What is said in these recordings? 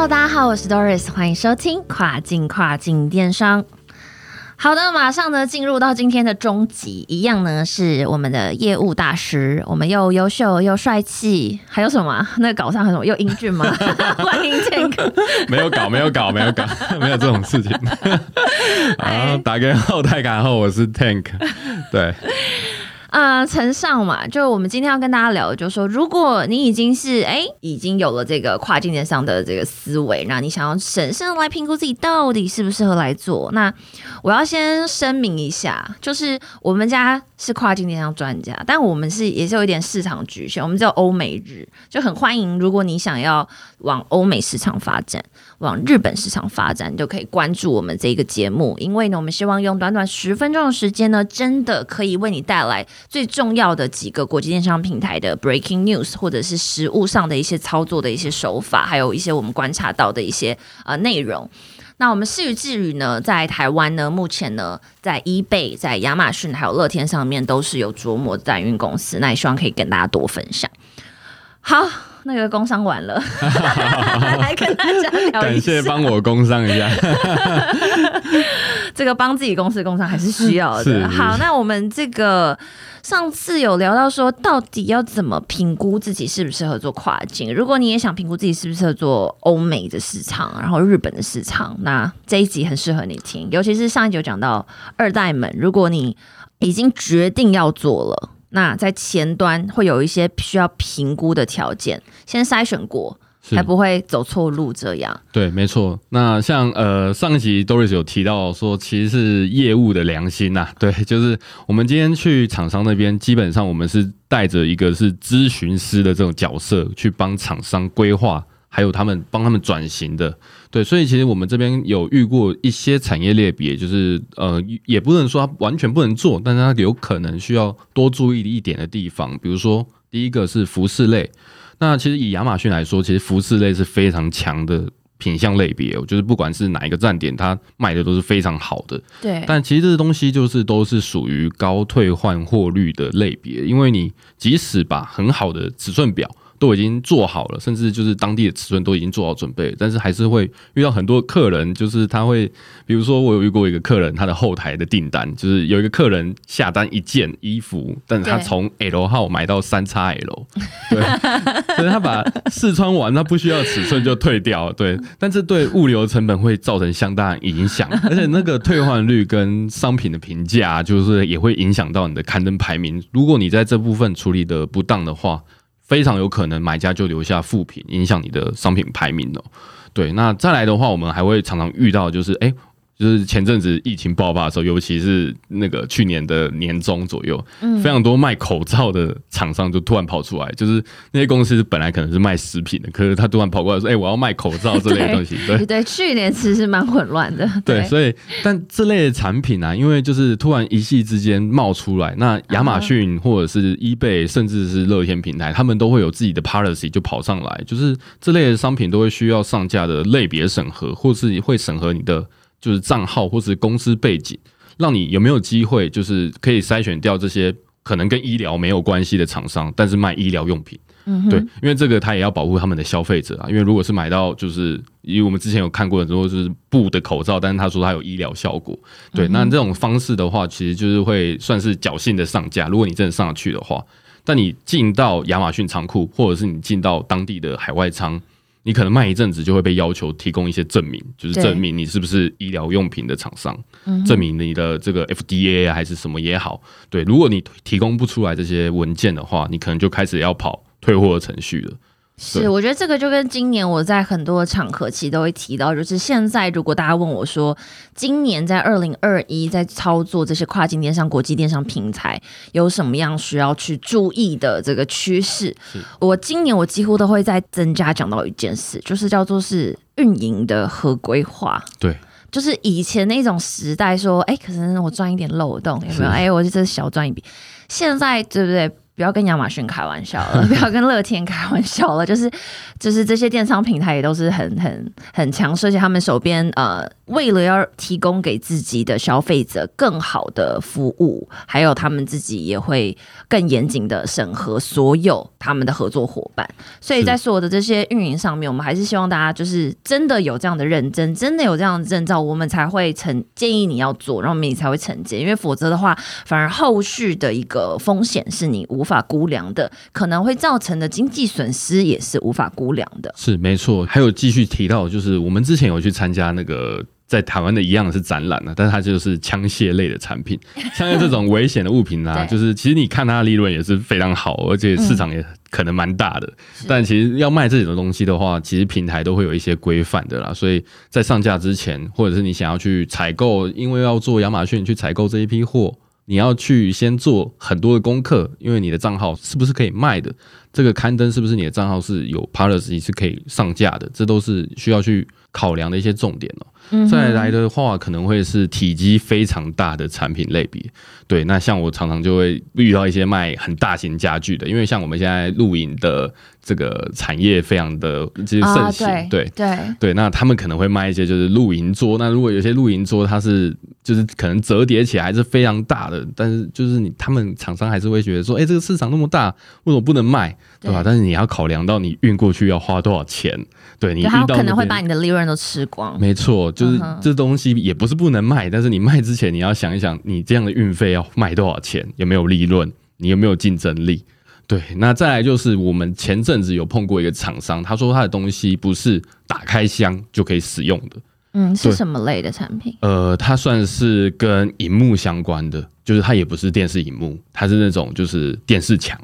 Hello，大家好，我是 Doris，欢迎收听跨境跨境电商。好的，马上呢进入到今天的终极，一样呢是我们的业务大师，我们又优秀又帅气，还有什么啊？那个稿上还有什么又英俊吗？欢迎健哥。没有搞，没有搞，没有搞，没有这种事情。啊，打给后台感后，我是 Tank，对，啊，陈上嘛，就我们今天要跟大家聊的，就是说，如果你已经是哎，已经有了这个跨境电商的这个思维，那你想要审慎来评估自己到底适不适合来做，那我要先声明一下，就是我们家是跨境电商专家，但我们是也是有一点市场局限，我们只有欧美日，就很欢迎，如果你想要往欧美市场发展。往日本市场发展，就可以关注我们这个节目，因为呢，我们希望用短短十分钟的时间呢，真的可以为你带来最重要的几个国际电商平台的 breaking news，或者是实物上的一些操作的一些手法，还有一些我们观察到的一些呃内容。那我们视宇智宇呢，在台湾呢，目前呢，在 eBay、在亚马逊还有乐天上面都是有琢磨的代运公司，那也希望可以跟大家多分享。好，那个工商完了，来跟大家聊一下。感谢帮我工商一下。这个帮自己公司工商还是需要是的。好，那我们这个上次有聊到说，到底要怎么评估自己适不适合做跨境？如果你也想评估自己适不适合做欧美的市场，然后日本的市场，那这一集很适合你听。尤其是上一集有讲到二代们，如果你已经决定要做了。那在前端会有一些需要评估的条件，先筛选过，才不会走错路。这样对，没错。那像呃上一集 Doris 有提到说，其实是业务的良心呐、对，就是我们今天去厂商那边，基本上我们是带着一个是咨询师的这种角色，去帮厂商规划，还有他们帮他们转型的。对，所以其实我们这边有遇过一些产业类别，就是呃，也不能说它完全不能做，但是它有可能需要多注意一点的地方，比如说第一个是服饰类。那其实以亚马逊来说，其实服饰类是非常强的品相类别哦，就是不管是哪一个站点，它卖的都是非常好的。对，但其实这些东西就是都是属于高退换货率的类别，因为你即使把很好的尺寸表都已经做好了，甚至就是当地的尺寸都已经做好准备，但是还是会遇到很多客人，就是他会，比如说我有遇过一个客人，他的后台的订单就是有一个客人下单一件衣服，但是他从 L 号买到三叉 L，对，所以他把试穿完，他不需要尺寸就退掉，对，但是对物流成本会造成相当影响，而且那个退换率跟商品的评价，就是也会影响到你的刊登排名。如果你在这部分处理的不当的话，非常有可能买家就留下负评，影响你的商品排名哦。对，那再来的话，我们还会常常遇到，就是哎。就是前阵子疫情爆发的时候，尤其是那个去年的年中左右，嗯非常多卖口罩的厂商就突然跑出来，就是那些公司本来可能是卖食品的，可是他突然跑过来说：“哎、我要卖口罩这类的东西。”对对对，去年其实蛮混乱的。对，所以但这类的产品啊，因为就是突然一夕之间冒出来，那亚马逊或者是 eBay 甚至是乐天平台，他们都会有自己的 policy 就跑上来，就是这类的商品都会需要上架的类别审核，或是会审核你的就是账号或是公司背景，让你有没有机会就是可以筛选掉这些可能跟医疗没有关系的厂商，但是卖医疗用品。嗯对，因为这个他也要保护他们的消费者啊。因为如果是买到就是，因为我们之前有看过很多就是布的口罩，但是他说它有医疗效果，对，那这种方式的话，其实就是会算是侥幸的上架。如果你真的上得去的话，但你进到亚马逊仓库，或者是你进到当地的海外仓。你可能卖一阵子就会被要求提供一些证明，就是证明你是不是医疗用品的厂商，证明你的这个 FDA 啊还是什么也好，对，如果你提供不出来这些文件的话，你可能就开始要跑退货的程序了。是，我觉得这个就跟今年我在很多场合其实都会提到，就是现在如果大家问我说，今年在二零二一在操作这些跨境电商、国际电商平台有什么样需要去注意的这个趋势，我今年我几乎都会在增加讲到一件事，就是叫做是运营的合规化。对，就是以前那种时代说，哎、可能我赚一点漏洞，有没有？哎、我就这小赚一笔。现在对不对？不要跟亚马逊开玩笑了，不要跟乐天开玩笑了，就是就是这些电商平台也都是很很很强势，而且他们手边呃，为了要提供给自己的消费者更好的服务，还有他们自己也会更严谨的审核所有他们的合作伙伴。所以在所有的这些运营上面，我们还是希望大家就是真的有这样的认真，真的有这样的证照，我们才会承建议你要做，然后我们也才会承接。因为否则的话，反而后续的一个风险是你无法估量的，可能会造成的经济损失也是无法估量的。是没错，还有继续提到，就是我们之前有去参加那个在台湾的一样是展览呢、但是它就是枪械类的产品，像这种危险的物品啊，就是其实你看它的利润也是非常好，而且市场也可能蛮大的。但其实要卖这种东西的话，其实平台都会有一些规范的啦，所以在上架之前，或者是你想要去采购，因为要做亚马逊去采购这一批货。你要去先做很多的功课，因为你的账号是不是可以卖的，这个刊登是不是你的账号是有 policy 是可以上架的，这都是需要去考量的一些重点哦。再来的话，可能会是体积非常大的产品类别。对，那像我常常就会遇到一些卖很大型家具的，因为像我们现在露营的这个产业非常的就是盛啊，行，对对对，对，那他们可能会卖一些就是露营桌，那如果有些露营桌它是就是可能折叠起来还是非常大的，但是就是你他们厂商还是会觉得说，哎、这个市场那么大，为什么不能卖，对吧？对但是你要考量到你运过去要花多少钱，对你遇对，他可能会把你的利润都吃光。没错，就是这东西也不是不能卖，但是你卖之前你要想一想，你这样的运费要卖多少钱，有没有利润，你有没有竞争力？对，那再来就是我们前阵子有碰过一个厂商，他说他的东西不是打开箱就可以使用的，嗯，是什么类的产品？呃，它算是跟荧幕相关的，就是它也不是电视荧幕，它是那种就是电视墙。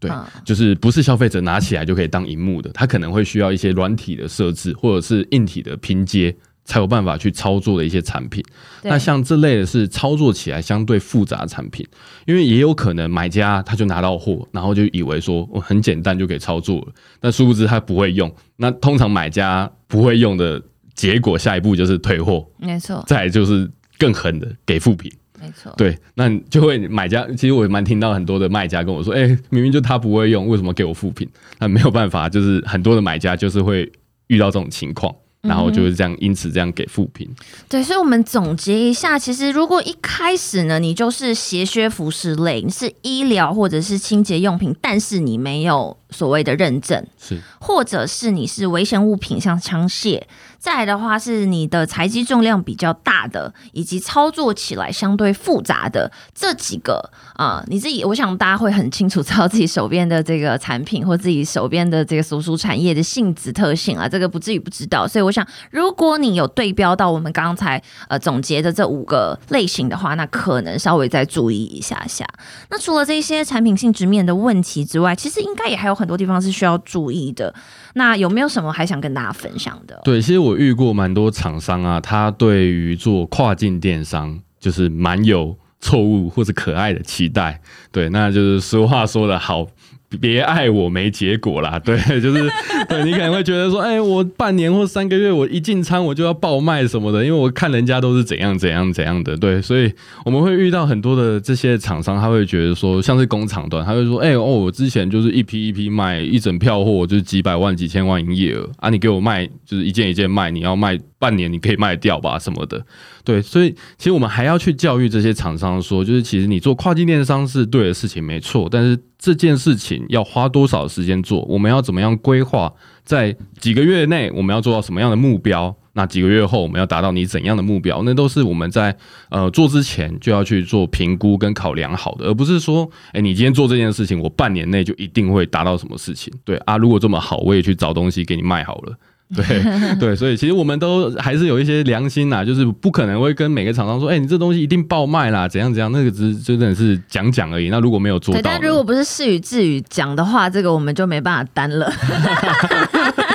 对嗯，就是不是消费者拿起来就可以当荧幕的，它可能会需要一些软体的设置或者是硬体的拼接，才有办法去操作的一些产品。那像这类的是操作起来相对复杂的产品，因为也有可能买家他就拿到货，然后就以为说我很简单就可以操作了，但殊不知他不会用。那通常买家不会用的结果，下一步就是退货，没错，再就是更狠的给负评。没错。对，那就会买家，其实我也蛮听到很多的卖家跟我说，哎、明明就他不会用，为什么给我负评？那没有办法，就是很多的买家就是会遇到这种情况，然后就是这样，因此这样给负评。对，所以我们总结一下，其实如果一开始呢，你就是鞋靴服饰类，你是医疗或者是清洁用品，但是你没有所谓的认证，是或者是你是危险物品，像枪械。再来的话是你的材积重量比较大的，以及操作起来相对复杂的这几个啊、你自己我想大家会很清楚知道自己手边的这个产品或自己手边的这个所属产业的性质特性啊，这个不至于不知道。所以我想，如果你有对标到我们刚才呃总结的这五个类型的话，那可能稍微再注意一下下。那除了这些产品性质面的问题之外，其实应该也还有很多地方是需要注意的。那有没有什么还想跟大家分享的？对，其实我遇过蛮多厂商啊，他对于做跨境电商就是蛮有错误或者可爱的期待。对，那就是俗话说的好。别爱我没结果啦，对，就是对你可能会觉得说，哎、我半年或三个月，我一进仓我就要爆卖什么的，因为我看人家都是怎样怎样怎样的，对，所以我们会遇到很多的这些厂商，他会觉得说，像是工厂端，他会说，哎、哦，我之前就是一批一批卖，一整票货就是几百万、几千万营业额。啊，你给我卖就是一件一件卖，你要卖半年你可以卖掉吧什么的，对，所以其实我们还要去教育这些厂商说，就是其实你做跨境电商是对的事情没错，但是这件事情要花多少时间做，我们要怎么样规划，在几个月内我们要做到什么样的目标。那几个月后我们要达到你怎样的目标？那都是我们在呃做之前就要去做评估跟考量好的，而不是说，哎、你今天做这件事情，我半年内就一定会达到什么事情。对啊，如果这么好，我也去找东西给你卖好了。对对，所以其实我们都还是有一些良心呐，就是不可能会跟每个厂商说，哎、你这东西一定爆卖啦，怎样怎样，那个只是真的是讲讲而已。那如果没有做对，到，但如果不是事与至语讲的话，这个我们就没办法担了。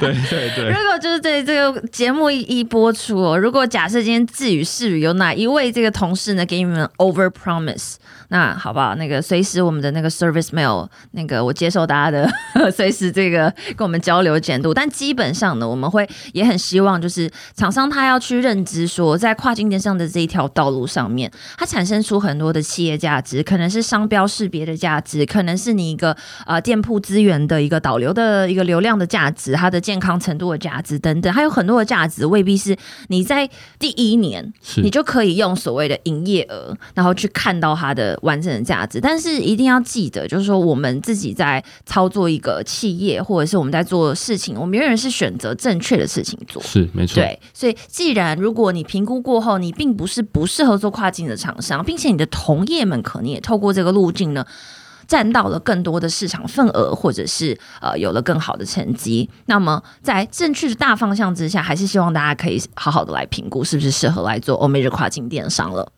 对对对如，果就是这这个节目一一播出哦，如果假设今天至语是语有哪一位这个同事呢给你们 over promise，那好不好？那个随时我们的那个 service mail，那个我接受大家的随时这个跟我们交流监督。但基本上呢，我们会也很希望就是厂商他要去认知说，在跨境电商的这一条道路上面，它产生出很多的企业价值，可能是商标识别的价值，可能是你一个呃店铺资源的一个导流的一个流量的价值，它的健康程度的价值等等，还有很多的价值未必是你在第一年你就可以用所谓的营业额，然后去看到它的完整的价值。但是一定要记得，就是说我们自己在操作一个企业，或者是我们在做事情，我们永远是选择正确的事情做。是没错，对，所以既然如果你评估过后，你并不是不适合做跨境的厂商，并且你的同业们可能也透过这个路径呢。占到了更多的市场份额，或者是呃有了更好的成绩。那么在正确的大方向之下，还是希望大家可以好好的来评估是不是适合来做欧美日跨境电商了。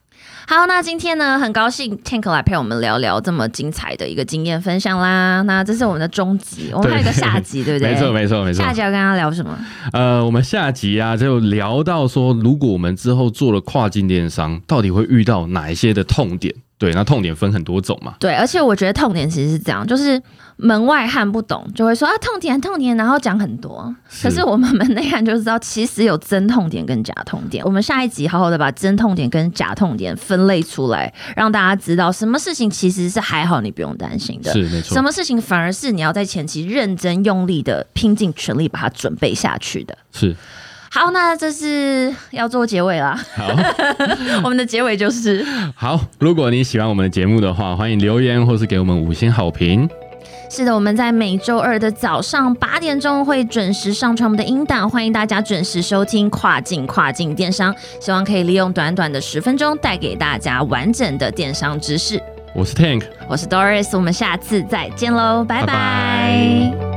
好，那今天呢，很高兴 Tank 来陪我们聊聊这么精彩的一个经验分享啦。那这是我们的终极，我们还有一个下集，对不对？没错没错没错下。集要跟他聊什么？呃，我们下集啊就聊到说，如果我们之后做了跨境电商，到底会遇到哪一些的痛点？对，那痛点分很多种嘛。对，而且我觉得痛点其实是这样，就是门外汉不懂，就会说啊痛点痛点，然后讲很多。可是我们门内汉就知道，其实有真痛点跟假痛点。我们下一集好好的把真痛点跟假痛点分类出来，让大家知道什么事情其实是还好，你不用担心的。是没错什，么事情反而是你要在前期认真用力的拼尽全力把它准备下去的。是好，那这是要做结尾啦。好。我们的结尾就是好，如果你喜欢我们的节目的话，欢迎留言或是给我们五星好评。是的，我们在每周二的早上八点钟会准时上传我们的音档，欢迎大家准时收听跨境跨境电商，希望可以利用短短的十分钟带给大家完整的电商知识。我是 Tank，我是 Doris，我们下次再见喽，拜拜拜拜